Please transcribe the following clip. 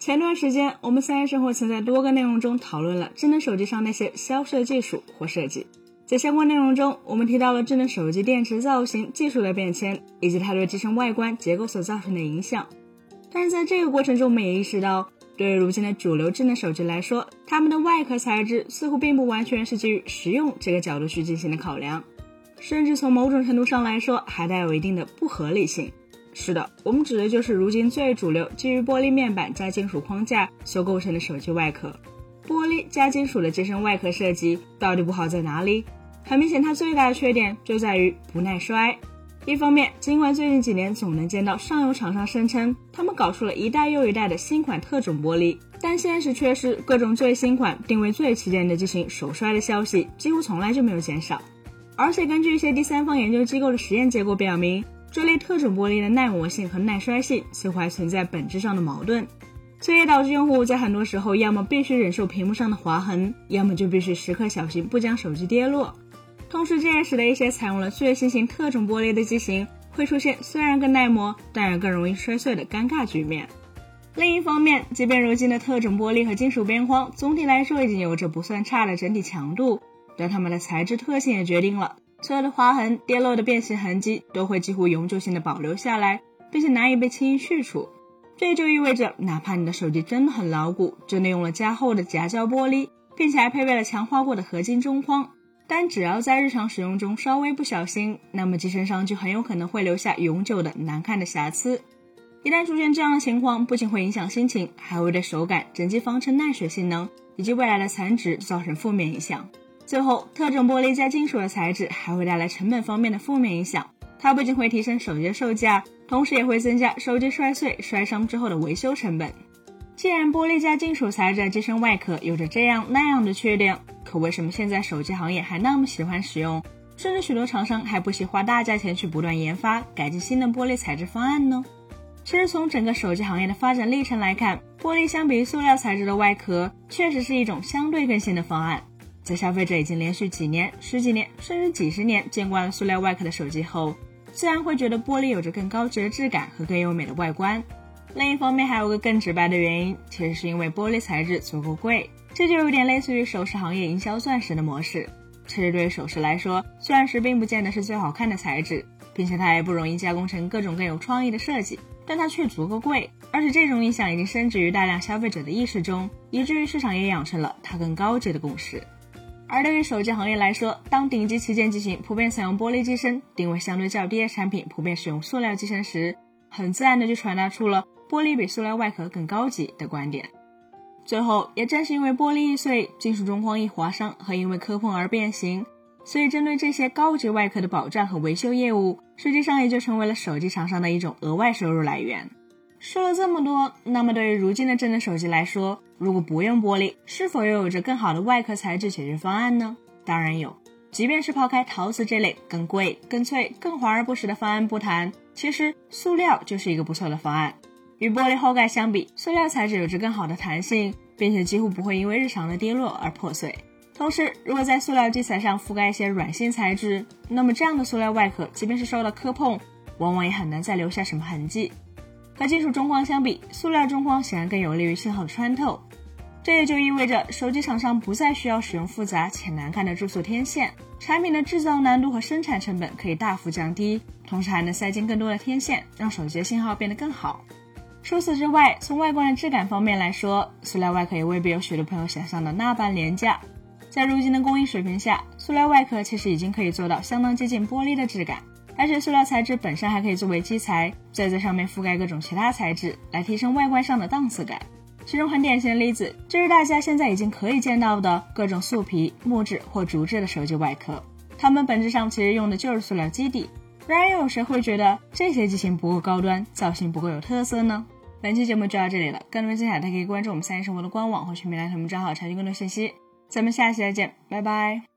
前段时间，我们三叶生活曾在多个内容中讨论了智能手机上那些销售技术或设计。在相关内容中，我们提到了智能手机电池造型技术的变迁，以及它对机身外观结构所造成的影响。但是在这个过程中，我们也意识到，对于如今的主流智能手机来说，它们的外壳材质似乎并不完全是基于实用这个角度去进行的考量，甚至从某种程度上来说，还带有一定的不合理性。是的，我们指的就是如今最主流基于玻璃面板加金属框架所构成的手机外壳。玻璃加金属的机身外壳设计到底不好在哪里？很明显，它最大的缺点就在于不耐摔。一方面，尽管最近几年总能见到上游厂商声称他们搞出了一代又一代的新款特种玻璃，但现实却是各种最新款、定位最旗舰的机型首摔的消息几乎从来就没有减少。而且，根据一些第三方研究机构的实验结果表明，这类特种玻璃的耐磨性和耐摔性似乎还存在本质上的矛盾，这也导致用户在很多时候要么必须忍受屏幕上的划痕，要么就必须时刻小心不将手机跌落。同时，这也使得一些采用了最新型特种玻璃的机型会出现虽然更耐磨，但也更容易摔碎的尴尬局面。另一方面，即便如今的特种玻璃和金属边框总体来说已经有着不算差的整体强度，但它们的材质特性也决定了。所有的划痕、跌落的变形痕迹都会几乎永久性的保留下来，并且难以被轻易去除。这就意味着，哪怕你的手机真的很牢固，真的用了加厚的夹胶玻璃，并且还配备了强化过的合金中框，但只要在日常使用中稍微不小心，那么机身上就很有可能会留下永久的难看的瑕疵。一旦出现这样的情况，不仅会影响心情，还会对手感、整机防尘耐水性能以及未来的残值造成负面影响。最后，特种玻璃加金属的材质还会带来成本方面的负面影响。它不仅会提升手机的售价，同时也会增加手机摔碎、摔伤之后的维修成本。既然玻璃加金属材质的机身外壳有着这样那样的缺点，可为什么现在手机行业还那么喜欢使用，甚至许多厂商还不惜花大价钱去不断研发改进新的玻璃材质方案呢？其实，从整个手机行业的发展历程来看，玻璃相比于塑料材质的外壳，确实是一种相对更新的方案。在消费者已经连续几年、十几年甚至几十年见惯了塑料外壳的手机后，自然会觉得玻璃有着更高级的质感和更优美的外观。另一方面，还有个更直白的原因，其实是因为玻璃材质足够贵。这就有点类似于首饰行业营销钻石的模式。其实对于首饰来说，钻石并不见得是最好看的材质，并且它也不容易加工成各种更有创意的设计，但它却足够贵。而且这种印象已经深植于大量消费者的意识中，以至于市场也养成了它更高级的共识。而对于手机行业来说，当顶级旗舰机型普遍采用玻璃机身，定位相对较低的产品普遍使用塑料机身时，很自然的就传达出了玻璃比塑料外壳更高级的观点。最后，也正是因为玻璃易碎、金属中框易划伤和因为磕碰而变形，所以针对这些高级外壳的保障和维修业务，实际上也就成为了手机厂商的一种额外收入来源。说了这么多，那么对于如今的智能手机来说，如果不用玻璃，是否又有着更好的外壳材质解决方案呢？当然有。即便是抛开陶瓷这类更贵、更脆、更华而不实的方案不谈，其实塑料就是一个不错的方案。与玻璃后盖相比，塑料材质有着更好的弹性，并且几乎不会因为日常的跌落而破碎。同时，如果在塑料基材上覆盖一些软性材质，那么这样的塑料外壳，即便是受到磕碰，往往也很难再留下什么痕迹。和金属中框相比，塑料中框显然更有利于信号的穿透。这也就意味着，手机厂商不再需要使用复杂且难看的注塑天线，产品的制造难度和生产成本可以大幅降低，同时还能塞进更多的天线，让手机的信号变得更好。除此之外，从外观的质感方面来说，塑料外壳也未必有许多朋友想象的那般廉价。在如今的工艺水平下，塑料外壳其实已经可以做到相当接近玻璃的质感。而且塑料材质本身还可以作为基材，再在上面覆盖各种其他材质，来提升外观上的档次感。其中很典型的例子就是大家现在已经可以见到的各种塑皮、木质或竹制的手机外壳，它们本质上其实用的就是塑料基底。然而又有谁会觉得这些机型不够高端，造型不够有特色呢？本期节目就到这里了，更多精彩大家可以关注我们三一生活的官网或全民来同名账号查询更多信息。咱们下期再见，拜拜。